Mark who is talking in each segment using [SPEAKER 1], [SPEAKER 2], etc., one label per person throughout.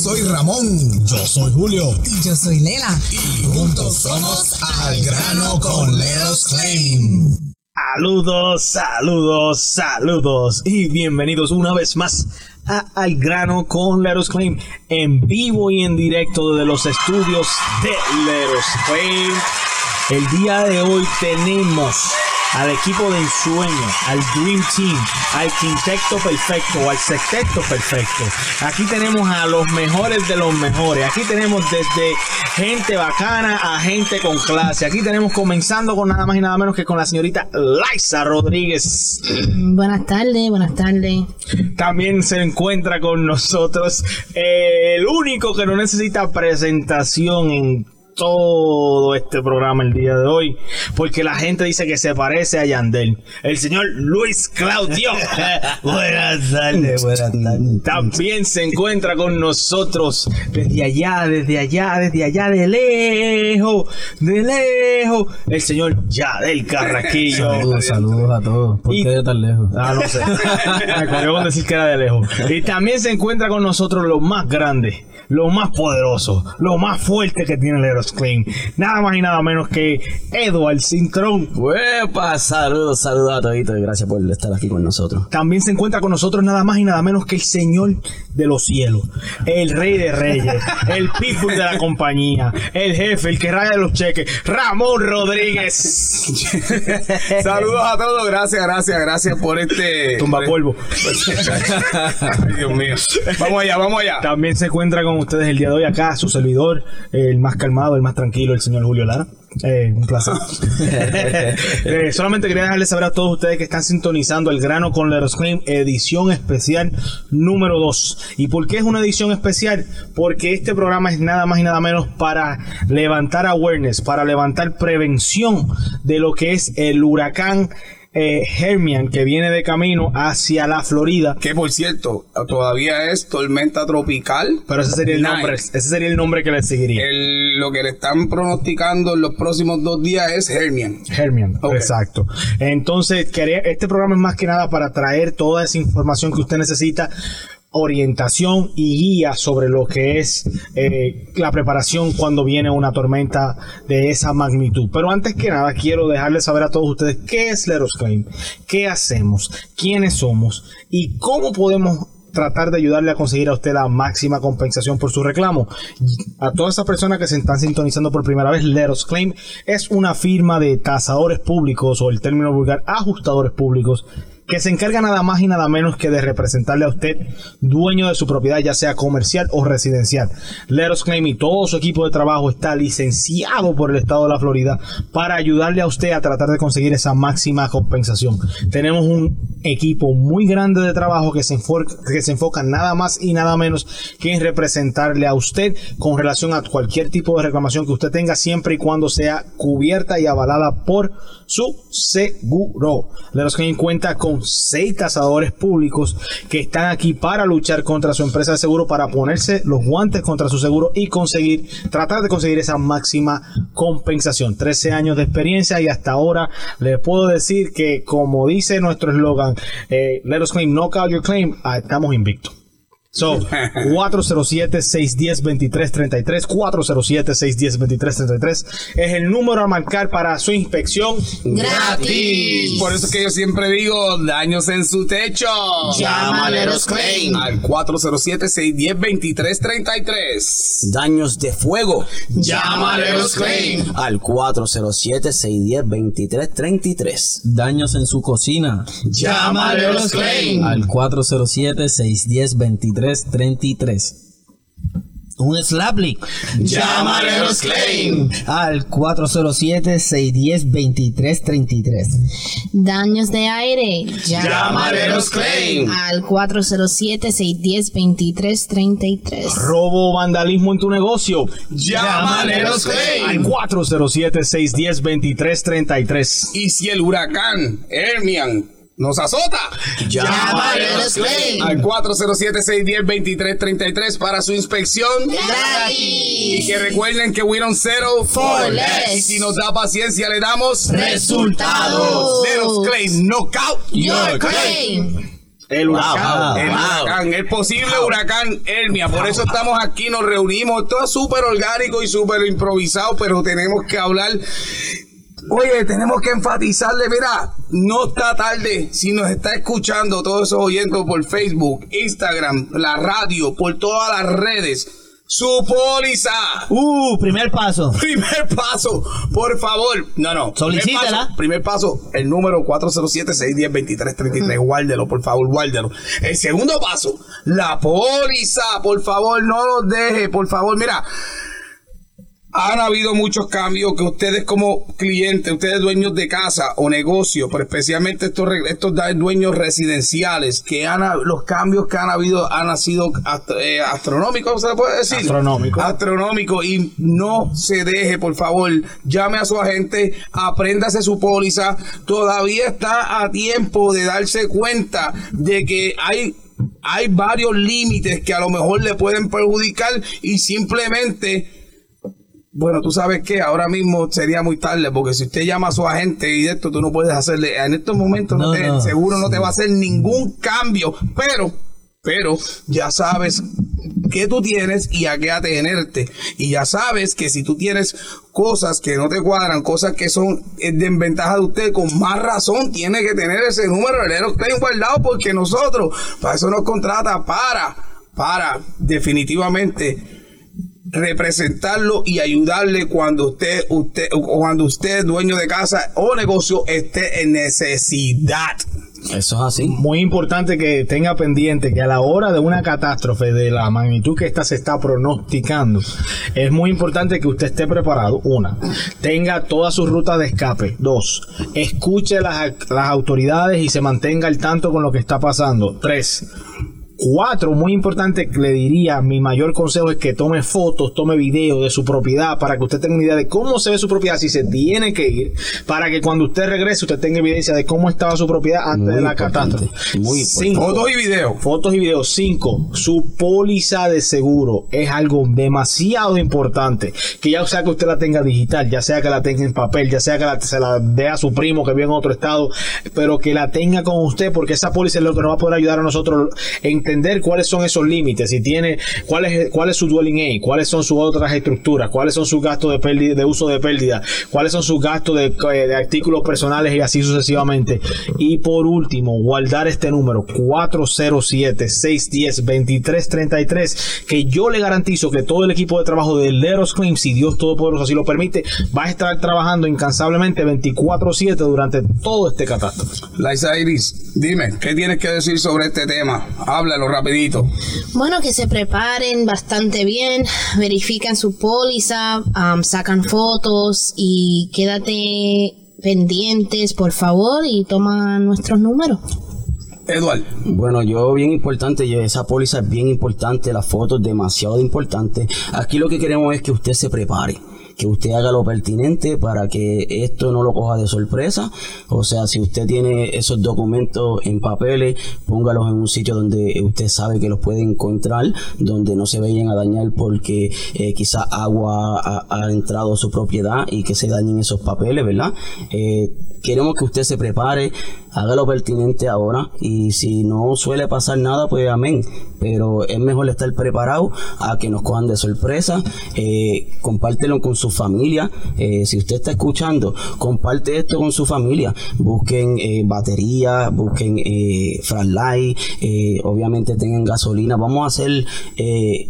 [SPEAKER 1] soy Ramón.
[SPEAKER 2] Yo soy Julio.
[SPEAKER 3] Y yo soy Lela.
[SPEAKER 1] Y juntos somos Al Grano con Leros Claim.
[SPEAKER 4] Saludos, saludos, saludos y bienvenidos una vez más a Al Grano con Leros Claim en vivo y en directo desde los estudios de Leros Claim. El día de hoy tenemos al equipo de ensueño, al Dream Team, al quinteto perfecto, al sexteto perfecto. Aquí tenemos a los mejores de los mejores. Aquí tenemos desde gente bacana a gente con clase. Aquí tenemos comenzando con nada más y nada menos que con la señorita Liza Rodríguez.
[SPEAKER 3] Buenas tardes, buenas tardes.
[SPEAKER 4] También se encuentra con nosotros el único que no necesita presentación en todo este programa el día de hoy, porque la gente dice que se parece a Yandel. El señor Luis Claudio.
[SPEAKER 2] buenas tardes, buenas tardes.
[SPEAKER 4] También se encuentra con nosotros desde allá, desde allá, desde allá, de lejos, de lejos, el señor Yadel Carraquillo.
[SPEAKER 2] Saludos, saludos a todos. ¿Por
[SPEAKER 4] Y-
[SPEAKER 2] qué de tan lejos?
[SPEAKER 4] Ah, no sé. Me con decir que era de lejos. Y también se encuentra con nosotros lo más grande, lo más poderoso, lo más fuerte que tiene el Eros Claim. Nada más y nada menos que Edward Cintrón.
[SPEAKER 2] ¡Huepa! Saludos, saludos a toditos y gracias por estar aquí con nosotros.
[SPEAKER 4] También se encuentra con nosotros nada más y nada menos que el Señor de los cielos, el Rey de Reyes, el people de la compañía, el jefe, el que raya los cheques, Ramón Rodríguez.
[SPEAKER 5] Saludos a todos, gracias, gracias, gracias por este.
[SPEAKER 4] Tumba polvo.
[SPEAKER 5] Ay, Dios mío. Vamos allá, vamos allá.
[SPEAKER 4] También se encuentra con ustedes el día de hoy acá su servidor, el más calmado, el más tranquilo, el señor Julio Lara. Eh, un placer. Eh, solamente quería dejarles saber a todos ustedes que están sintonizando el grano con Leros Claim, edición especial número 2. ¿Y por qué es una edición especial? Porque este programa es nada más y nada menos para levantar awareness, para levantar prevención de lo que es el huracán eh, Hermian que viene de camino hacia la Florida.
[SPEAKER 5] Que por cierto, todavía es tormenta tropical.
[SPEAKER 4] Pero ese sería el
[SPEAKER 5] Nine.
[SPEAKER 4] nombre, ese sería el nombre que le seguiría.
[SPEAKER 5] El- lo que le están pronosticando en los próximos dos días es Hermian.
[SPEAKER 4] Hermian, exacto. Entonces, quería, este programa es más que nada para traer toda esa información que usted necesita, orientación y guía sobre lo que es eh, la preparación cuando viene una tormenta de esa magnitud. Pero antes que nada, quiero dejarles saber a todos ustedes qué es Leros Claim, qué hacemos, quiénes somos y cómo podemos tratar de ayudarle a conseguir a usted la máxima compensación por su reclamo. A todas esas personas que se están sintonizando por primera vez, Let Us Claim es una firma de tasadores públicos o el término vulgar ajustadores públicos que se encarga nada más y nada menos que de representarle a usted dueño de su propiedad, ya sea comercial o residencial. Let Us Claim y todo su equipo de trabajo está licenciado por el estado de la Florida para ayudarle a usted a tratar de conseguir esa máxima compensación. Tenemos un equipo muy grande de trabajo que se, enfoca, que se enfoca nada más y nada menos que en representarle a usted con relación a cualquier tipo de reclamación que usted tenga siempre y cuando sea cubierta y avalada por su seguro. Le los que en cuenta con seis tasadores públicos que están aquí para luchar contra su empresa de seguro, para ponerse los guantes contra su seguro y conseguir, tratar de conseguir esa máxima compensación. 13 años de experiencia y hasta ahora les puedo decir que como dice nuestro eslogan, eh, let us claim, knock out your claim, ah, estamos invictos. So, 407-610-2333, 407-610-2333 es el número a marcar para su inspección
[SPEAKER 3] Gratis.
[SPEAKER 5] Por eso que yo siempre digo, daños en su techo.
[SPEAKER 3] Llama a Leros Claim.
[SPEAKER 5] Al 407-610-2333.
[SPEAKER 2] Daños de fuego.
[SPEAKER 5] Llama a Leros Claim.
[SPEAKER 2] Al 407-610-2333. Daños en su cocina.
[SPEAKER 5] Llama a Leros Claim.
[SPEAKER 2] Al 407-610-2333. Un Slaply.
[SPEAKER 5] Llama a Leros Claim.
[SPEAKER 2] Al 407-610-2333.
[SPEAKER 3] Daños de aire.
[SPEAKER 5] Llama a Leros.
[SPEAKER 3] Al 407-610-2333.
[SPEAKER 4] robo o vandalismo en tu negocio.
[SPEAKER 5] Llama a Leros
[SPEAKER 4] Al
[SPEAKER 5] Claim.
[SPEAKER 4] 407-610-2333.
[SPEAKER 5] Y si el huracán Hermian nos azota,
[SPEAKER 3] Llama a Leros Claim.
[SPEAKER 5] al 407-610-2333 para su inspección. Y
[SPEAKER 3] Gratis.
[SPEAKER 5] que recuerden que we don't settle
[SPEAKER 3] For less.
[SPEAKER 5] Y si nos da paciencia, le damos
[SPEAKER 3] Resultados.
[SPEAKER 5] Let us claim knockout
[SPEAKER 3] Your claim.
[SPEAKER 4] El huracán.
[SPEAKER 5] El
[SPEAKER 2] wow.
[SPEAKER 5] huracán, el posible huracán Hermia. Por eso estamos aquí, nos reunimos. Todo es súper orgánico y súper improvisado, pero tenemos que hablar. Oye, tenemos que enfatizarle, mira, no está tarde. Si nos está escuchando todos esos oyentes por Facebook, Instagram, la radio, por todas las redes, su póliza.
[SPEAKER 6] Uh, primer paso.
[SPEAKER 5] Primer paso, por favor. No, no.
[SPEAKER 6] Solicítala.
[SPEAKER 5] Primer paso, primer paso, el número 407-610-2333. Guárdelo, por favor, guárdelo. El segundo paso, la póliza. Por favor, no los deje. Por favor, mira. Han habido muchos cambios que ustedes como clientes, ustedes dueños de casa o negocio, pero especialmente estos, dueños residenciales, que han, ha- los cambios que han habido han sido eh, astronómicos, ¿se le puede decir?
[SPEAKER 4] Astronómico.
[SPEAKER 5] Astronómico. Y no se deje, por favor, llame a su agente, apréndase su póliza. Todavía está a tiempo de darse cuenta de que hay hay varios límites que a lo mejor le pueden perjudicar y simplemente bueno, tú sabes que ahora mismo sería muy tarde, porque si usted llama a su agente y de esto, tú no puedes hacerle, en estos momentos no
[SPEAKER 6] No,
[SPEAKER 5] te-
[SPEAKER 6] no.
[SPEAKER 5] seguro no te va a hacer ningún cambio, pero, pero ya sabes qué tú tienes y a qué atenerte. Y ya sabes que si tú tienes cosas que no te cuadran, cosas que son eh, de ventaja de usted, con más razón tiene que tener ese número de Claim guardado, porque nosotros, para eso nos contrata, para, para, definitivamente representarlo y ayudarle cuando usted, usted, o cuando usted, dueño de casa o negocio, esté en necesidad.
[SPEAKER 2] Eso es así.
[SPEAKER 4] Muy importante que tenga pendiente que a la hora de una catástrofe de la magnitud que esta se está pronosticando, es muy importante que usted esté preparado. Una, tenga todas sus rutas de escape. Dos, escuche las, las autoridades y se mantenga al tanto con lo que está pasando. Tres, Cuatro, muy importante, que le diría, mi mayor consejo es que tome fotos, tome videos de su propiedad para que usted tenga una idea de cómo se ve su propiedad, si se tiene que ir, para que cuando usted regrese usted tenga evidencia de cómo estaba su propiedad antes
[SPEAKER 2] Muy
[SPEAKER 4] de la catástrofe.
[SPEAKER 2] muy
[SPEAKER 4] Cinco,
[SPEAKER 5] Fotos y videos.
[SPEAKER 4] Fotos y videos. Cinco, su póliza de seguro es algo demasiado importante. Que ya sea que usted la tenga digital, ya sea que la tenga en papel, ya sea que la- se la dé a su primo que vive en otro estado, pero que la tenga con usted, porque esa póliza es lo que nos va a poder ayudar a nosotros a entender cuáles son esos límites, si tiene, cuál es, cuál es su dwelling aid, cuáles son sus otras estructuras, cuáles son sus gastos de pérdida, de uso de pérdida, cuáles son sus gastos de, eh, de artículos personales y así sucesivamente. Y por último, guardar este número 407-610-2333, que yo le garantizo que todo el equipo de trabajo de Leros Claim, si Dios Todopoderoso así lo permite, va a estar trabajando incansablemente 24-7 durante todo este catástrofe.
[SPEAKER 5] Liza Iris, dime, ¿qué tienes que decir sobre este tema? Háblalo rapidito.
[SPEAKER 3] Bueno, que se preparen bastante bien, verifican su póliza, am, sacan fotos y quédate pendientes, por favor, y toma nuestros números.
[SPEAKER 5] Edward,
[SPEAKER 2] Bueno, yo bien importante, esa póliza es bien importante, las fotos demasiado importante. Aquí lo que queremos es que usted se prepare, que usted haga lo pertinente para que esto no lo coja de sorpresa. O sea, si usted tiene esos documentos en papeles, póngalos en un sitio donde usted sabe que los puede encontrar, donde no se vayan a dañar porque eh, quizás agua ha, ha entrado a su propiedad y que se dañen esos papeles, ¿verdad? Eh, queremos que usted se prepare, haga lo pertinente ahora y si no suele pasar nada, pues amén. Pero es mejor estar preparado a que nos cojan de sorpresa. Eh, compártelo con su familia. Eh, si usted está escuchando, comparte esto con su familia. Busquen eh, batería, busquen eh, flashlight, eh, obviamente tengan gasolina. Vamos a hacer,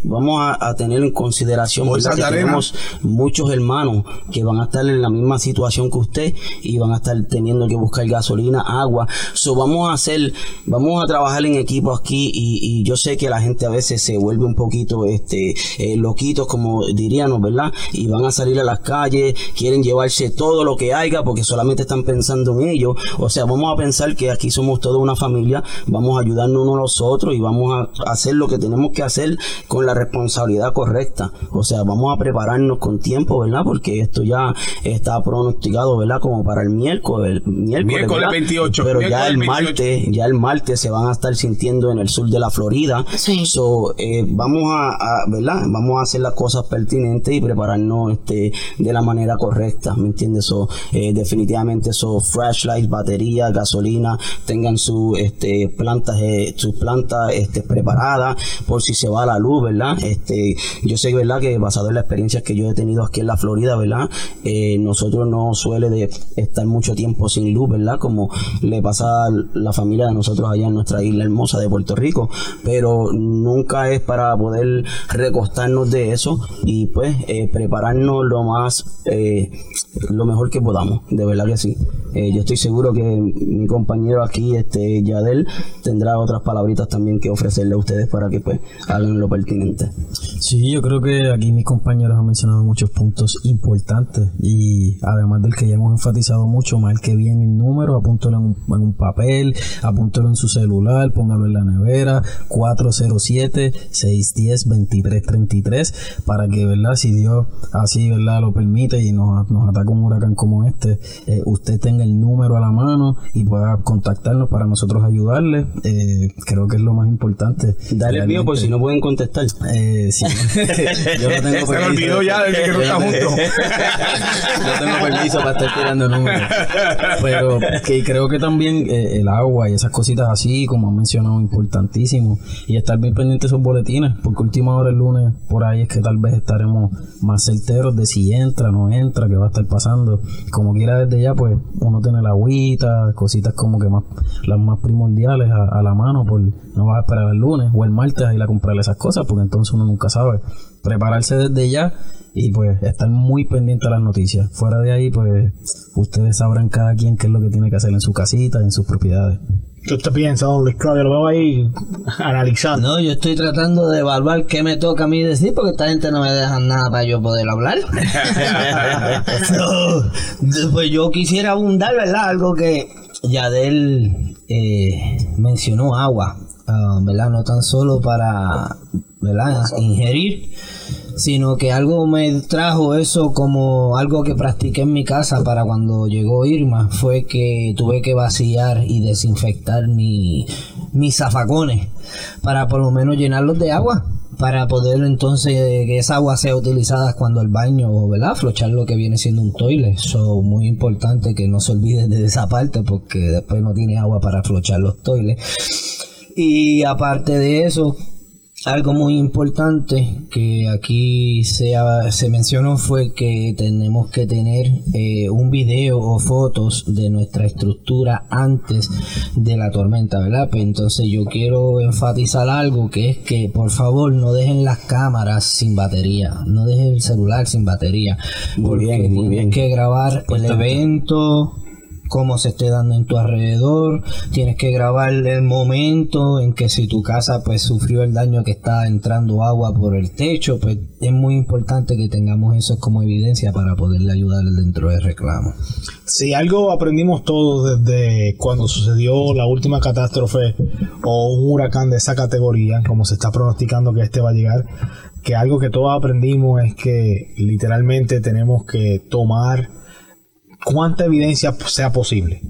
[SPEAKER 2] vamos a, a tener en consideración que tenemos muchos hermanos que van a estar en la misma situación que usted y van a estar teniendo que buscar gasolina, agua. So, vamos a hacer, vamos a trabajar en equipo aquí y, y yo sé que la gente a veces se vuelve un poquito este eh, loquitos como diríamos, ¿verdad? Y van a salir a las calles, quieren llevarse todo lo que haya porque solamente están pensando en ello. O sea, vamos a pensar que aquí somos toda una familia, vamos a ayudarnos unos a los otros y vamos a hacer lo que tenemos que hacer con la responsabilidad correcta. O sea, vamos a prepararnos con tiempo, ¿verdad? Porque esto ya está pronosticado, ¿verdad? Como para el miércoles, el miércoles,
[SPEAKER 5] Miércoles
[SPEAKER 2] ¿verdad?
[SPEAKER 5] 28. 18.
[SPEAKER 2] Pero ya el
[SPEAKER 5] 28.
[SPEAKER 2] martes, ya el martes se van a estar sintiendo en el sur de la Florida.
[SPEAKER 3] Sí.
[SPEAKER 2] So, eh, vamos a, a- ¿verdad? Vamos a hacer las cosas pertinentes y prepararnos este de la manera correcta, ¿me entiendes? So, eh, definitivamente so flashlights, batería, gasolina, tengan su este plantas eh, sus plantas este preparadas por si se va la luz, ¿verdad? Este, yo sé verdad que basado en las experiencias que yo he tenido aquí en la Florida, ¿verdad? Eh, nosotros no suele de estar mucho tiempo sin luz, ¿verdad? Como le pasa a la familia de nosotros allá en nuestra isla hermosa de Puerto Rico, pero nunca es para poder recostarnos de eso y pues eh, prepararnos lo más, eh, lo mejor que podamos, de verdad que sí. Eh, yo estoy seguro que mi compañero aquí, este Yadel, tendrá otras palabritas también que ofrecerle a ustedes para que pues hagan lo pertinente.
[SPEAKER 6] Sí, yo creo que aquí mis compañeros han mencionado muchos puntos importantes y además del que ya hemos enfatizado mucho, marque bien el número, apúntalo en un, en un papel, apúntalo en su celular, póngalo en la nevera, 407-610-2333 para que, ¿verdad? Si Dios así, ¿verdad? Lo permite y nos, nos ataca un huracán como este, eh, usted tenga el número a la mano y pueda contactarnos para nosotros ayudarle. Eh, creo que es lo más importante.
[SPEAKER 2] Dale el mío por si no pueden contestar.
[SPEAKER 6] Eh, sí. yo no tengo
[SPEAKER 5] Se me olvidó ya desde que no está junto.
[SPEAKER 6] yo tengo permiso para estar tirando números. Pero que creo que también eh, el agua y esas cositas así, como han mencionado, importantísimo. Y estar bien pendiente de esos boletines, porque última hora el lunes, por ahí es que tal vez estaremos más certeros de si entra, no entra, qué va a estar pasando. Como quiera desde ya, pues uno tiene la agüita, cositas como que más las más primordiales a, a la mano, por no vas a esperar el lunes o el martes a ir a comprarle esas cosas, porque entonces uno nunca sabe. Prepararse desde ya y pues estar muy pendiente a las noticias. Fuera de ahí, pues ustedes sabrán cada quien qué es lo que tiene que hacer en su casita, en sus propiedades.
[SPEAKER 4] ¿Qué usted piensa, don Luis Claudio? Lo veo ahí analizando.
[SPEAKER 7] No, yo estoy tratando de evaluar qué me toca a mí decir porque esta gente no me deja nada para yo poder hablar. No, pues yo quisiera abundar, ¿verdad? Algo que Yadel eh, mencionó, agua, ¿verdad? No tan solo para, ¿verdad? Ingerir, sino que algo me trajo eso como algo que practiqué en mi casa para cuando llegó Irma, fue que tuve que vaciar y desinfectar mi, mis zafacones para por lo menos llenarlos de agua para poder entonces que esa agua sea utilizada cuando el baño, ¿verdad? Flochar lo que viene siendo un toilet. So, muy importante que no se olviden de esa parte porque después no tiene agua para flochar los toilets. Y aparte de eso, algo muy importante que aquí se, se mencionó fue que tenemos que tener eh, un video o fotos de nuestra estructura antes de la tormenta, ¿verdad? Pues entonces yo quiero enfatizar algo que es que por favor no dejen las cámaras sin batería, no dejen el celular sin batería,
[SPEAKER 2] Muy
[SPEAKER 7] porque
[SPEAKER 2] bien, muy
[SPEAKER 7] tienes
[SPEAKER 2] bien.
[SPEAKER 7] que grabar el evento, cómo se esté dando en tu alrededor, tienes que grabar el momento en que si tu casa pues sufrió el daño que está entrando agua por el techo, pues es muy importante que tengamos eso como evidencia para poderle ayudar dentro del reclamo.
[SPEAKER 4] Si algo aprendimos todos desde cuando sucedió la última catástrofe o un huracán de esa categoría, como se está pronosticando que este va a llegar, que algo que todos aprendimos es que literalmente tenemos que tomar cuánta evidencia sea posible.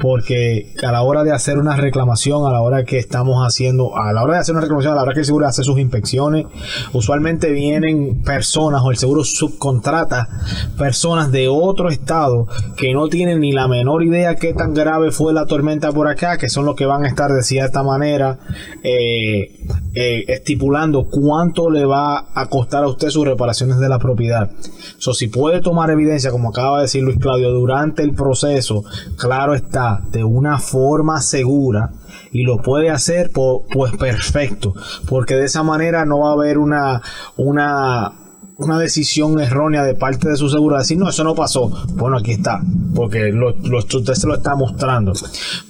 [SPEAKER 4] Porque a la hora de hacer una reclamación, a la hora que estamos haciendo, a la hora de hacer una reclamación, a la hora que el seguro hace sus inspecciones, usualmente vienen personas o el seguro subcontrata personas de otro estado que no tienen ni la menor idea qué tan grave fue la tormenta por acá, que son los que van a estar de cierta manera eh, eh, estipulando cuánto le va a costar a usted sus reparaciones de la propiedad. So, si puede tomar evidencia, como acaba de decir Luis Claudio, durante el proceso, claro está, de una forma segura, y lo puede hacer, pues perfecto, porque de esa manera no va a haber una, una, una decisión errónea de parte de su seguro, decir, no, eso no pasó. Bueno, aquí está, porque lo, lo- usted se lo está mostrando.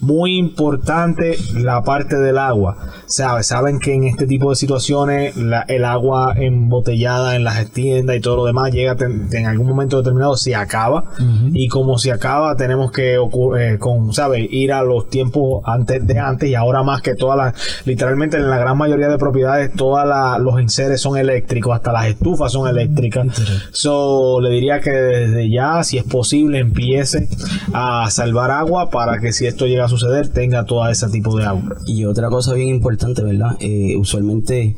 [SPEAKER 4] Muy importante la parte del agua. ¿Sabe? Saben que en este tipo de situaciones la- el agua embotellada en las tiendas y todo lo demás llega ten- en algún momento determinado, se acaba. Y como se acaba, tenemos que eh, con, ¿sabe? ir a los tiempos antes de antes y ahora más que todas las, literalmente en la gran mayoría de propiedades, todos los enseres son eléctricos, hasta las estufas son eléctrica. So, le diría que desde ya, si es posible, empiece a salvar agua para que si esto llega a suceder, tenga todo ese tipo de agua.
[SPEAKER 2] Y otra cosa bien importante, ¿verdad? Eh, usualmente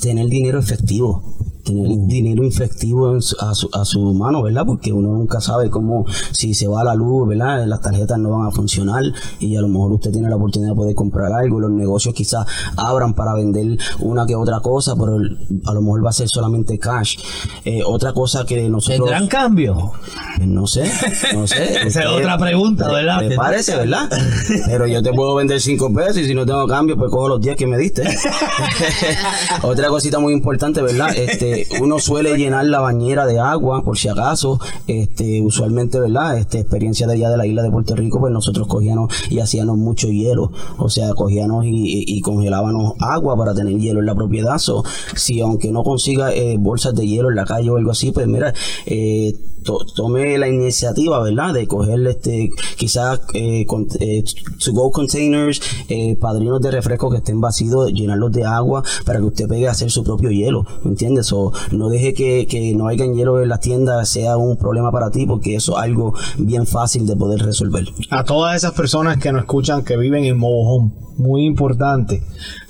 [SPEAKER 2] tener dinero efectivo. Tener dinero efectivo en su- a, su, a su mano, ¿verdad? Porque uno nunca sabe cómo, si se va la luz, ¿verdad? Las tarjetas no van a funcionar y a lo mejor usted tiene la oportunidad de poder comprar algo. Los negocios quizás abran para vender una que otra cosa, pero a lo mejor va a ser solamente cash. Eh, otra cosa que nosotros...
[SPEAKER 7] ¿Tendrán cambio?
[SPEAKER 2] Pues No sé, no sé.
[SPEAKER 7] Esa es otra pregunta, ¿verdad?
[SPEAKER 2] Me parece, ¿verdad? Pero yo te puedo vender cinco pesos y si no tengo cambio, pues cojo los 10 que me diste. otra cosita muy importante, ¿verdad? Este, uno suele llenar la bañera de agua, por si acaso. Este, usualmente, ¿verdad? Este, experiencia de allá de la isla de Puerto Rico, pues nosotros cogíamos y hacíamos mucho hielo. O sea, cogíamos y, y- y congelábamos agua para tener hielo en la propiedad. So, si aunque no consiga eh, bolsas de hielo en la calle o algo así, pues mira, eh, to- tome la iniciativa, ¿verdad? De coger este, quizás eh, con- eh, to go containers, eh, padrinos de refresco que estén vacíos, llenarlos de agua para que usted pegue a hacer su propio hielo, ¿me entiendes? O no deje que, que no haya hielo en las tiendas sea un problema para ti porque eso es algo bien fácil de poder resolver.
[SPEAKER 4] A todas esas personas que nos escuchan que viven en mobile muy importante.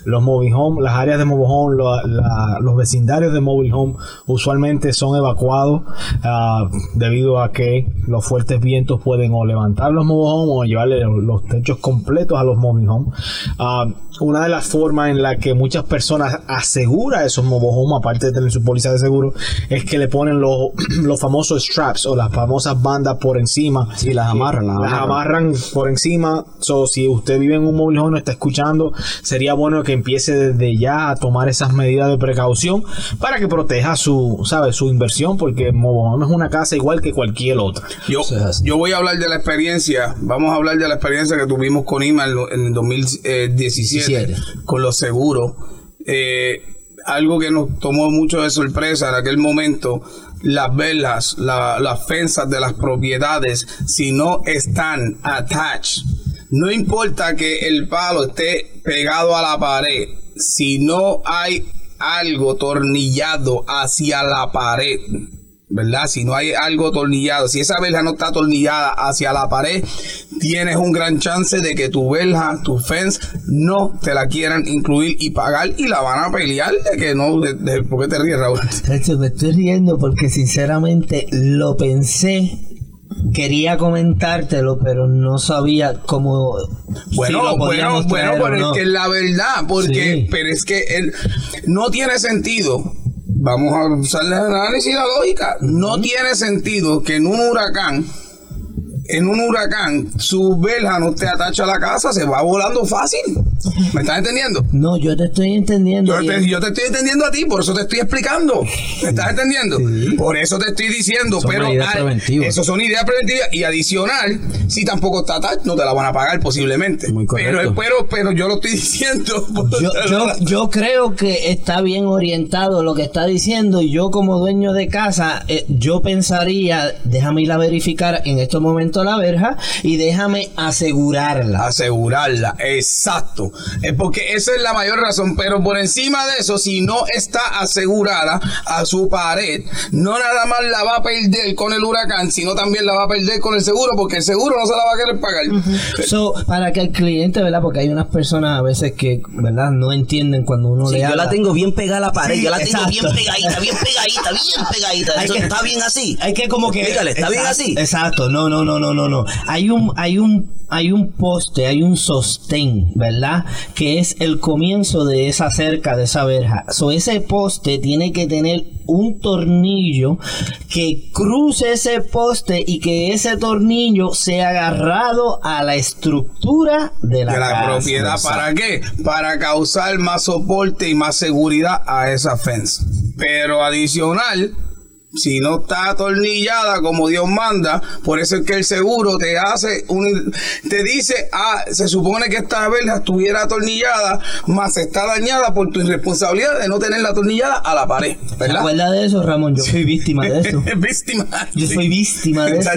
[SPEAKER 4] Los mobile home, las áreas de mobile home, la- los vecindarios de mobile home usualmente son evacuados ah, debido a que los fuertes vientos pueden o levantar los mobile home o llevarle los, techos completos a los mobile home. Ah, una de las formas en la que muchas personas aseguran esos mobile home, aparte de tener su póliza de seguro, es que le ponen los, los famosos straps o las famosas bandas por encima
[SPEAKER 2] Sí, las amarran, las
[SPEAKER 4] las
[SPEAKER 2] amarran.
[SPEAKER 4] amarran por encima. So, si usted vive en un mobile home, no está escuchando, sería bueno que empiece desde ya a tomar esas medidas de precaución para que proteja su, ¿sabe? su inversión, porque mobile es una casa igual que cualquier otra.
[SPEAKER 5] Yo, yo voy a hablar de la experiencia, vamos a hablar de la experiencia que tuvimos con IMA en, el 2017 con los seguros. Eh, algo que nos tomó mucho de sorpresa en aquel momento, las velas, la- las fensas de las propiedades, si no están attached, no importa que el palo esté pegado a la pared, si no hay algo tornillado hacia la pared, ¿verdad? Si no hay algo tornillado, si esa verja no está tornillada hacia la pared, tienes un gran chance de que tu verja, tu fence, no te la quieran incluir y pagar y la van a pelear de que no, de, de- ¿por qué te ríes, Raúl?
[SPEAKER 7] Me estoy riendo porque sinceramente lo pensé. Quería comentártelo, pero no sabía cómo. si
[SPEAKER 5] Bueno,
[SPEAKER 7] lo
[SPEAKER 5] bueno, bueno, pero
[SPEAKER 7] no.
[SPEAKER 5] es que la verdad, porque,
[SPEAKER 7] Sí.
[SPEAKER 5] pero es que el, no tiene sentido. Vamos a usar el análisis y la lógica. No tiene sentido que en un huracán, en un huracán, su verja no te atacha a la casa, se va volando fácil. ¿Me estás entendiendo?
[SPEAKER 7] No, yo te estoy entendiendo.
[SPEAKER 5] Yo te, yo te estoy entendiendo a ti, por eso te estoy explicando. ¿Me estás entendiendo? Por eso te estoy diciendo.
[SPEAKER 6] Son
[SPEAKER 5] pero al- eso son ideas preventivas y adicional, si tampoco está attached, no te la van a pagar posiblemente.
[SPEAKER 2] Muy correcto.
[SPEAKER 5] pero, pero, pero yo lo estoy diciendo.
[SPEAKER 7] Yo, yo, yo creo que está bien orientado lo que está diciendo y yo como dueño de casa, eh, yo pensaría, déjame ir a verificar en estos momentos la verja y déjame asegurarla.
[SPEAKER 5] asegurarla, exacto. Es porque esa es la mayor razón, pero por encima de eso, si no está asegurada a su pared, no nada más la va a perder con el huracán, sino también la va a perder con el seguro, porque el seguro no se la va a querer pagar.
[SPEAKER 7] So, para que el cliente, ¿verdad? Porque hay unas personas a veces que, ¿verdad? No entienden cuando uno
[SPEAKER 2] Sí,
[SPEAKER 7] le
[SPEAKER 2] yo
[SPEAKER 7] habla.
[SPEAKER 2] la tengo bien pegada a la pared,
[SPEAKER 7] Sí,
[SPEAKER 2] yo la tengo
[SPEAKER 7] exacto.
[SPEAKER 2] bien pegadita, bien pegadita, bien pegadita.
[SPEAKER 7] Hay
[SPEAKER 2] Eso
[SPEAKER 7] que-
[SPEAKER 2] está bien así.
[SPEAKER 7] Hay que como que
[SPEAKER 2] Explícale, ¿está bien
[SPEAKER 7] Exacto,
[SPEAKER 2] así?
[SPEAKER 7] Exacto, no, no, no, no, no, no. Hay un, hay un, hay un poste, hay un sostén, ¿verdad? Que es el comienzo de esa cerca, de esa verja. So, ese poste tiene que tener un tornillo que cruce ese poste y que ese tornillo sea agarrado a la estructura de la,
[SPEAKER 5] de la
[SPEAKER 7] casa.
[SPEAKER 5] propiedad. ¿Para qué? Para causar más soporte y más seguridad a esa fence. Pero adicional, Si no está atornillada como Dios manda, por eso es que el seguro te hace un, te dice, ah, se supone que esta verja estuviera atornillada, más está dañada por tu irresponsabilidad de no tenerla atornillada a la pared,
[SPEAKER 7] ¿Te acuerdas de eso, Ramón? Yo soy víctima de eso.
[SPEAKER 5] Víctima.
[SPEAKER 7] Yo soy víctima de eso.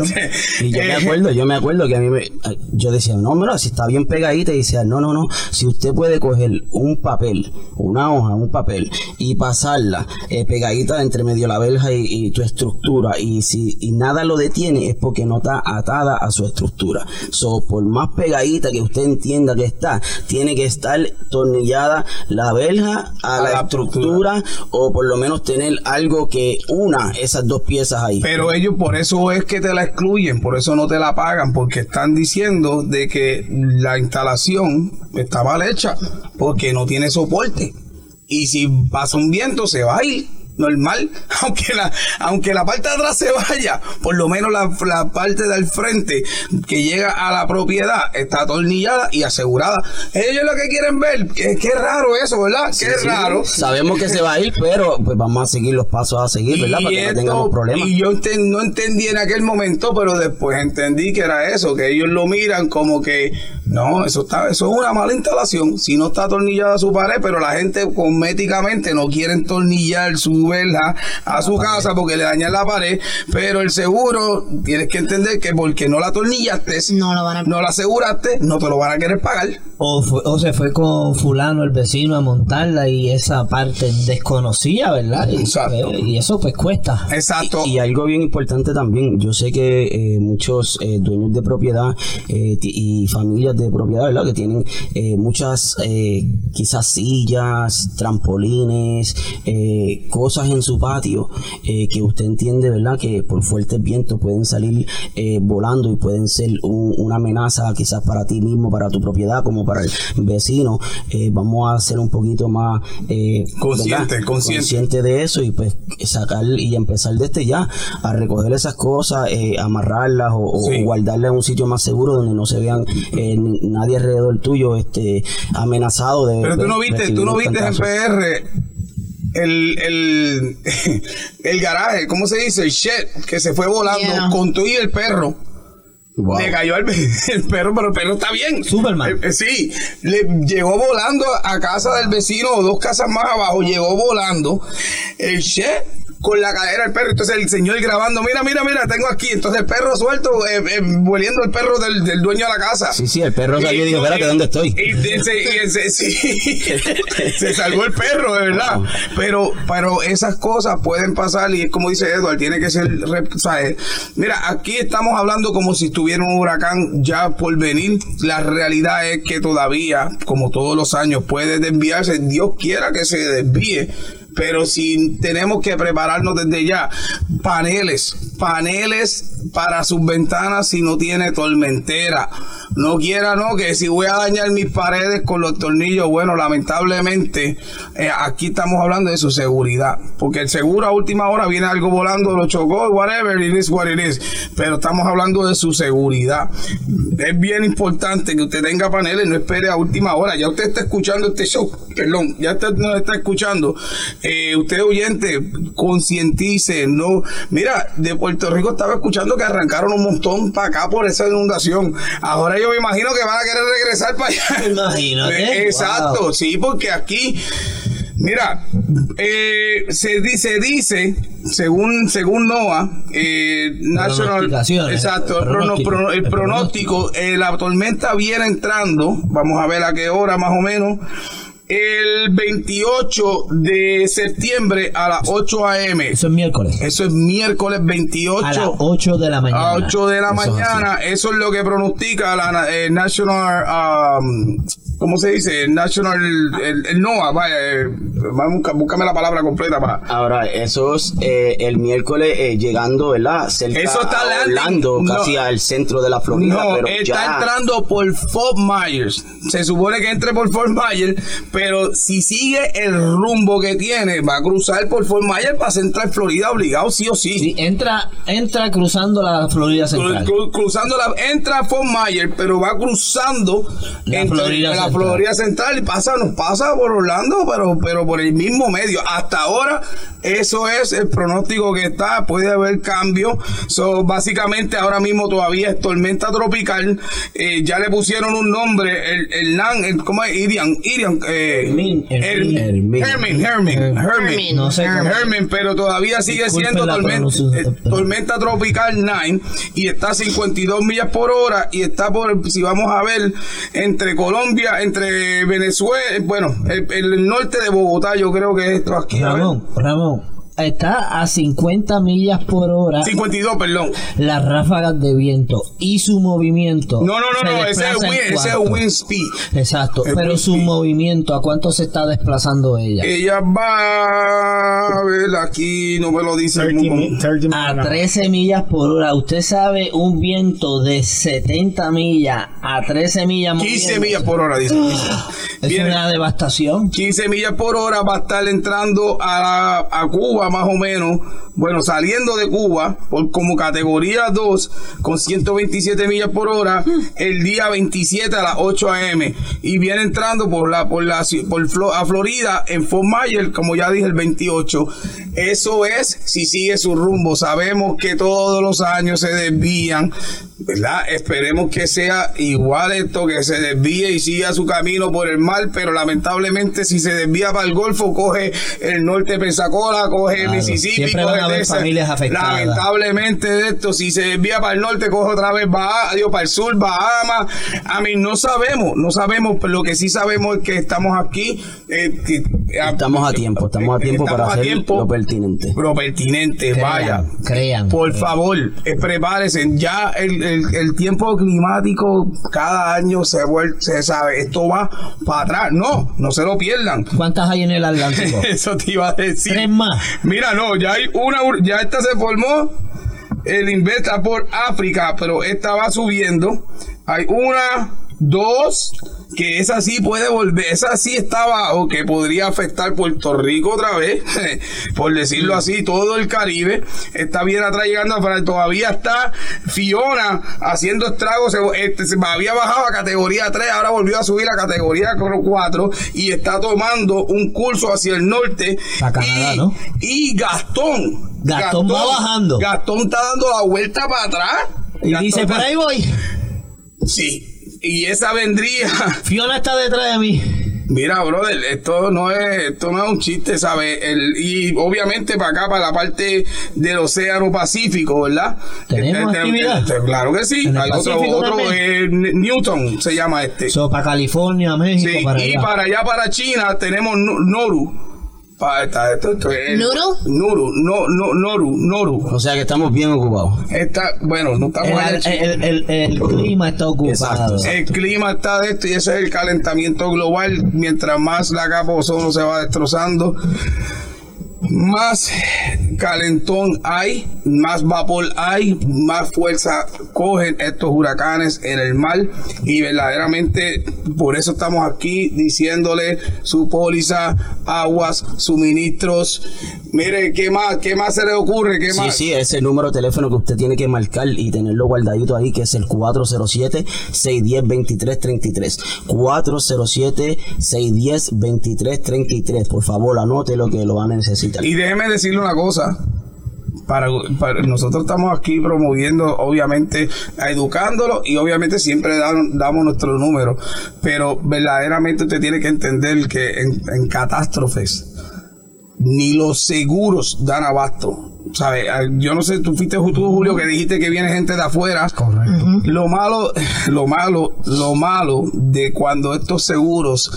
[SPEAKER 2] Y yo me
[SPEAKER 5] Eh,
[SPEAKER 2] acuerdo, yo me acuerdo que a mí me, yo decía, no, mira, si está bien pegadita, y decía, no, no, no, si usted puede coger un papel, una hoja, un papel, y pasarla eh, pegadita entre medio la verja y, y tu estructura, y si y nada lo detiene, es porque no está atada a su estructura. So, por más pegadita que usted entienda que está, tiene que estar tornillada la verja a, la,
[SPEAKER 5] la
[SPEAKER 2] estructura, o por lo menos tener algo que una esas dos piezas ahí.
[SPEAKER 5] Pero ellos por eso es que te la excluyen, por eso no te la pagan, porque están diciendo de que la instalación está mal hecha, porque no tiene soporte. Y si pasa un viento se va a ir. Normal, aunque la, aunque la parte de atrás se vaya, por lo menos la, la parte del frente que llega a la propiedad está atornillada y asegurada. Ellos lo que quieren ver, que, qué raro eso, ¿verdad? Qué
[SPEAKER 2] Sí,
[SPEAKER 5] raro.
[SPEAKER 2] Sabemos que se va a ir, pero pues vamos a seguir los pasos a seguir, ¿verdad? Para que no tengamos problemas.
[SPEAKER 5] y yo no entendí en aquel momento, pero después entendí que era eso, que ellos lo miran como que no, eso está, eso es una mala instalación. Si no está atornillada su pared, pero la gente cosméticamente no quiere entornillar su verja a su casa porque le dañan la pared, pero el seguro tienes que entender que porque no la atornillaste,
[SPEAKER 3] No lo van a
[SPEAKER 5] no la aseguraste, no te lo van a querer pagar.
[SPEAKER 7] O, fue- o se fue con fulano, el vecino, a montarla y esa parte desconocida, ¿verdad? Y,
[SPEAKER 5] Exacto.
[SPEAKER 7] eh, y eso pues cuesta.
[SPEAKER 5] Exacto.
[SPEAKER 2] Y algo bien importante también, yo sé que eh, muchos eh, dueños de propiedad eh, y familias de propiedad, ¿verdad? Que tienen eh, muchas, eh, quizás sillas, trampolines, eh, cosas en su patio eh, que usted entiende, ¿verdad? Que por fuertes vientos pueden salir volando y pueden ser un- una amenaza quizás para ti mismo, para tu propiedad, como para el vecino. Vamos a ser un poquito más eh,
[SPEAKER 5] Consciente, consciente.
[SPEAKER 2] consciente de eso y pues sacar y empezar desde ya a recoger esas cosas, amarrarlas o, o
[SPEAKER 5] Sí.
[SPEAKER 2] guardarlas en un sitio más seguro donde no se vean eh, nadie alrededor tuyo este amenazado de
[SPEAKER 5] Pero tú no viste, tú no viste en. PR el, el, el garaje, ¿cómo se dice? El shed que se fue volando
[SPEAKER 3] Yeah.
[SPEAKER 5] con tú y el perro.
[SPEAKER 2] Wow.
[SPEAKER 5] Le cayó al el perro, pero el perro está bien.
[SPEAKER 7] Superman.
[SPEAKER 5] Eh, eh, sí, le llegó volando a casa del vecino o dos casas más abajo, llegó volando el shed con la cadera del perro. Entonces el señor grabando, mira, mira, mira, tengo aquí. Entonces el perro suelto, eh, eh, volviendo el perro del, del dueño de la casa.
[SPEAKER 2] Sí, sí, el perro salió y dijo, espérate, ¿dónde estoy?
[SPEAKER 5] Y, y sí, se salvó el perro, de verdad. Pero, pero esas cosas pueden pasar y es como dice Edward, tiene que ser, ¿sabes? Mira, aquí estamos hablando como si estuviera un huracán ya por venir. La realidad es que todavía, como todos los años, puede desviarse. Dios quiera que se desvíe. Pero si tenemos que prepararnos desde ya, paneles, paneles para sus ventanas si no tiene tormentera. No quiera, no, que si voy a dañar mis paredes con los tornillos, bueno, lamentablemente eh, aquí estamos hablando de su seguridad. Porque el seguro a última hora viene algo volando, lo chocó, whatever, it is what it is. Pero estamos hablando de su seguridad. Es bien importante que usted tenga paneles, no espere a última hora. Ya usted está escuchando este show, perdón, ya usted no está escuchando. Eh, usted oyente, concientice, no. Mira, de Puerto Rico estaba escuchando que arrancaron un montón para acá por esa inundación. Ahora yo me imagino que van a querer regresar para allá.
[SPEAKER 7] Imagínate.
[SPEAKER 5] Eh, Exacto,
[SPEAKER 7] Wow.
[SPEAKER 5] sí, porque aquí, mira, eh, se dice, dice, según según NOAA, eh, National, exacto,
[SPEAKER 7] Pronóstico.
[SPEAKER 5] El pronóstico, eh, la tormenta viene entrando, vamos a ver a qué hora más o menos. El 28 de septiembre a las 8 a.m.
[SPEAKER 7] Eso es miércoles.
[SPEAKER 5] Eso es miércoles 28
[SPEAKER 7] A las 8 de la mañana.
[SPEAKER 5] a 8 de la
[SPEAKER 7] Eso es
[SPEAKER 5] mañana. Eso es lo que pronostica la eh, National, um, ¿cómo se dice? El National, el, el NOAA, vaya, eh, búscame la palabra completa para...
[SPEAKER 2] Ahora, eso es eh, el miércoles eh, llegando, ¿verdad? Cerca
[SPEAKER 5] Eso está
[SPEAKER 2] a. Orlando,
[SPEAKER 5] No.
[SPEAKER 2] casi al centro de la Florida,
[SPEAKER 5] No,
[SPEAKER 2] pero
[SPEAKER 5] está
[SPEAKER 2] ya...
[SPEAKER 5] entrando por Fort Myers. Se supone que entre por Fort Myers, pero si sigue el rumbo que tiene, va a cruzar por Fort Myers para centrar Florida obligado, sí o sí.
[SPEAKER 7] Sí, entra, entra cruzando la Florida
[SPEAKER 5] Cru-
[SPEAKER 7] Central.
[SPEAKER 5] cru- cruzando la entra a Fort Myers pero va cruzando
[SPEAKER 7] La
[SPEAKER 5] entre-
[SPEAKER 7] Florida
[SPEAKER 5] la
[SPEAKER 7] Central.
[SPEAKER 5] Florida Central y pasa nos pasa por Orlando pero pero por el mismo medio hasta ahora Eso es el pronóstico que está. Puede haber cambio. So, básicamente ahora mismo todavía es tormenta tropical. Eh, ya le pusieron un nombre. El, el Nan, el- ¿cómo es? Irian. Irian. Eh,
[SPEAKER 7] Hermin,
[SPEAKER 5] Hermin.
[SPEAKER 2] Hermin.
[SPEAKER 5] Hermin. Hermin. Hermin.
[SPEAKER 3] Hermin.
[SPEAKER 7] No sé
[SPEAKER 5] Hermin, pero todavía sigue
[SPEAKER 7] Disculpe
[SPEAKER 5] siendo tormenta, eh, tormenta tropical 9 y está a 52 millas por hora y está por, si vamos a ver, entre Colombia, entre Venezuela, bueno, el, el norte de Bogotá, yo creo que esto aquí.
[SPEAKER 7] Ramón, Ramón, está a 50 millas por hora
[SPEAKER 5] 52, perdón.
[SPEAKER 7] las ráfagas de viento y su movimiento.
[SPEAKER 5] No, no, no, no, ese es, wind, ese es wind speed.
[SPEAKER 7] Exacto,
[SPEAKER 5] El
[SPEAKER 7] pero
[SPEAKER 5] wind
[SPEAKER 7] su
[SPEAKER 5] speed.
[SPEAKER 7] movimiento, ¿a cuánto se está desplazando ella?
[SPEAKER 5] Ella va a ver aquí, no me lo dice.
[SPEAKER 4] 30 mi- 30
[SPEAKER 7] A
[SPEAKER 4] miles an hour.
[SPEAKER 7] 13 millas por hora. Usted sabe un viento de 70 millas a 13 millas.
[SPEAKER 5] 15
[SPEAKER 7] moviéndose.
[SPEAKER 5] millas por hora, dice.
[SPEAKER 7] Es
[SPEAKER 5] Viene-
[SPEAKER 7] una devastación.
[SPEAKER 5] 15 millas por hora va a estar entrando a, a Cuba más o menos, bueno, saliendo de Cuba por, como categoría 2 con 127 millas por hora el día 27 a las 8 a.m. y viene entrando por la por la por Flo- a Florida en Fort Myers, como ya dije el 28. Eso es si sigue su rumbo. Sabemos que todos los años se desvían, ¿verdad? Esperemos que sea igual esto, que se desvíe y siga su camino por el mar, pero lamentablemente si se desvía para el Golfo, coge el norte de Pensacola, coge
[SPEAKER 7] Claro,
[SPEAKER 5] Mississippi,
[SPEAKER 7] siempre
[SPEAKER 5] coge
[SPEAKER 7] van a haber familias afectadas.
[SPEAKER 5] Lamentablemente de esto, si se desvía para el norte, coge otra vez digo, para el sur, Bahamas. A mí no sabemos, no sabemos, pero lo que sí sabemos es que estamos aquí. eh, que-
[SPEAKER 2] Estamos a tiempo, estamos a tiempo para
[SPEAKER 5] a
[SPEAKER 2] hacer
[SPEAKER 5] tiempo.
[SPEAKER 2] lo pertinente.
[SPEAKER 5] Lo pertinente,
[SPEAKER 7] Crean,
[SPEAKER 5] vaya.
[SPEAKER 7] crean.
[SPEAKER 5] Por
[SPEAKER 7] crean.
[SPEAKER 5] favor, eh, prepárense. Ya el, el- el tiempo climático cada año se vuelve, se sabe, esto va para atrás. No, no se lo pierdan.
[SPEAKER 7] ¿Cuántas hay en el Atlántico?
[SPEAKER 5] Eso te iba a decir.
[SPEAKER 7] Tres más.
[SPEAKER 5] Mira, no, ya hay una, ya esta se formó. El Investa por África, pero esta va subiendo. Hay una, dos, que esa sí puede volver, esa sí está abajo, que podría afectar Puerto Rico otra vez, por decirlo así, todo el Caribe. Está bien atrás llegando, pero todavía está Fiona haciendo estragos. Se, este, se había bajado a categoría 3, ahora volvió a subir a categoría 4 y está tomando un curso hacia el norte.
[SPEAKER 7] Pa' Canadá,
[SPEAKER 5] y,
[SPEAKER 7] ¿no?
[SPEAKER 5] y Gastón.
[SPEAKER 7] Gastón va bajando.
[SPEAKER 5] Gastón está dando la vuelta para atrás.
[SPEAKER 7] Y
[SPEAKER 5] Gastón
[SPEAKER 7] dice, por ahí voy.
[SPEAKER 5] Sí. Y esa vendría.
[SPEAKER 7] Fiona está detrás de mí.
[SPEAKER 5] Mira, brother, esto no es, esto no es un chiste, ¿sabes? El, y obviamente para acá, para la parte del Océano Pacífico, ¿verdad?
[SPEAKER 7] ¿Tenemos actividad?
[SPEAKER 5] este, claro que sí.
[SPEAKER 7] ¿En el
[SPEAKER 5] Hay otro, otro eh, Newton se llama este.
[SPEAKER 7] So, para California, México,
[SPEAKER 5] Sí,
[SPEAKER 7] para
[SPEAKER 5] y
[SPEAKER 7] allá.
[SPEAKER 5] para allá, para China, tenemos No- Noru. Pa- está- esto- esto es-
[SPEAKER 3] ¿Nuru?
[SPEAKER 5] Nuru, no, no, Noru, Noru.
[SPEAKER 2] O sea que estamos bien ocupados.
[SPEAKER 5] Está, bueno, no estamos
[SPEAKER 7] el, el- el- el clima está ocupado.
[SPEAKER 2] Exacto, exacto.
[SPEAKER 5] El clima está de esto y ese es el calentamiento global. Mientras más la capa de ozono se va destrozando, más calentón hay, más vapor hay, más fuerza cogen estos huracanes en el mar y verdaderamente por eso estamos aquí diciéndole su póliza, aguas, suministros. Mire, ¿qué más? ¿Qué más se le ocurre? ¿Qué
[SPEAKER 2] Sí,
[SPEAKER 5] más?
[SPEAKER 2] sí, ese número de teléfono que usted tiene que marcar y tenerlo guardadito ahí, que es el 407-610-2333. 407-610-2333. Por favor, anote lo que lo van a necesitar.
[SPEAKER 5] Y déjeme decirle una cosa. Para, para- nosotros estamos aquí promoviendo, obviamente, educándolo y obviamente siempre dan- damos nuestro número. Pero verdaderamente usted tiene que entender que en, en catástrofes ni los seguros dan abasto. ¿Sabe? Ah, Yo no sé, tú fuiste tú, Julio, que dijiste que viene gente de afuera.
[SPEAKER 7] Correcto.
[SPEAKER 5] Lo malo, lo malo, lo malo de cuando estos seguros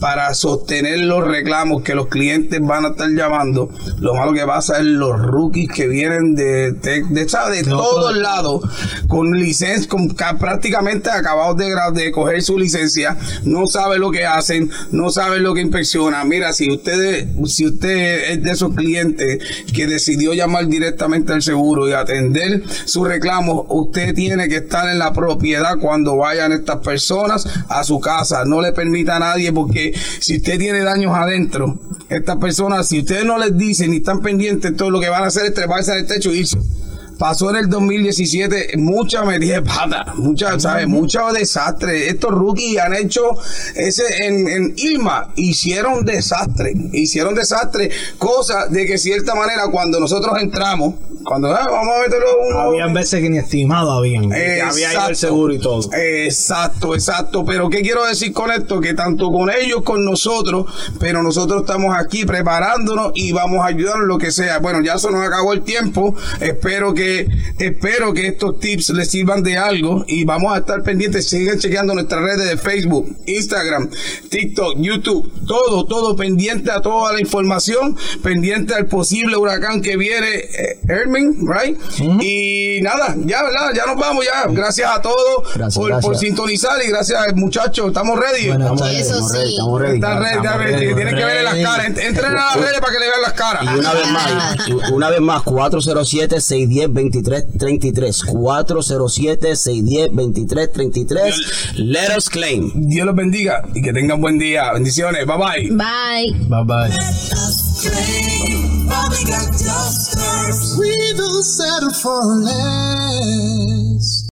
[SPEAKER 5] para sostener los reclamos que los clientes van a estar llamando, lo malo que pasa es los rookies que vienen de, de, de, de todos lados, con licencia, con ca- prácticamente acabados de, de coger su licencia, no saben lo que hacen, no saben lo que inspeccionan. Mira, si usted, si usted es de esos clientes que decidió llamar directamente al seguro y atender su reclamo, usted tiene que estar en la propiedad cuando vayan estas personas a su casa. No le permita a nadie porque si usted tiene daños adentro, estas personas, si ustedes no les dicen ni están pendientes, todo lo que van a hacer es treparse el techo y irse. Pasó en el 2017 mucha metida de pata, mucha, ¿sabes? Mucho desastre. Estos rookies han hecho ese en, en Ilma, hicieron desastre, hicieron desastre, cosa de que cierta manera cuando nosotros entramos, cuando ah, vamos a meterlo uno.
[SPEAKER 4] Habían veces que ni estimado habían. había ido el seguro y todo.
[SPEAKER 5] Exacto, exacto. Pero ¿qué quiero decir con esto? Que tanto con ellos, con nosotros, pero nosotros estamos aquí preparándonos y vamos a ayudarnos lo que sea. Bueno, ya se nos acabó el tiempo. Espero que, espero que estos tips les sirvan de algo y vamos a estar pendientes. Sigan chequeando nuestras redes de Facebook, Instagram, TikTok, YouTube, todo, todo pendiente a toda la información, pendiente al posible huracán que viene, eh, right? Y nada, ya, ¿verdad? Ya nos vamos ya. Gracias a todos
[SPEAKER 2] Gracias,
[SPEAKER 5] por,
[SPEAKER 2] gracias.
[SPEAKER 5] por sintonizar y gracias muchachos. ¿Estamos ready?
[SPEAKER 7] Buenas
[SPEAKER 2] Estamos ready,
[SPEAKER 3] Eso
[SPEAKER 2] estamos ready,
[SPEAKER 3] sí.
[SPEAKER 2] estamos ready.
[SPEAKER 5] Están ready, están ready.
[SPEAKER 6] ready,
[SPEAKER 5] Tienen que verle las caras. Ent- Entren a las redes para que le vean las caras.
[SPEAKER 2] Y una vez más, una vez más, 407-610-2333. 407-610-2333. Let us claim.
[SPEAKER 5] Dios los bendiga y que tengan buen día. Bendiciones. Bye bye.
[SPEAKER 3] Bye.
[SPEAKER 6] Bye bye.
[SPEAKER 1] We don't settle for less.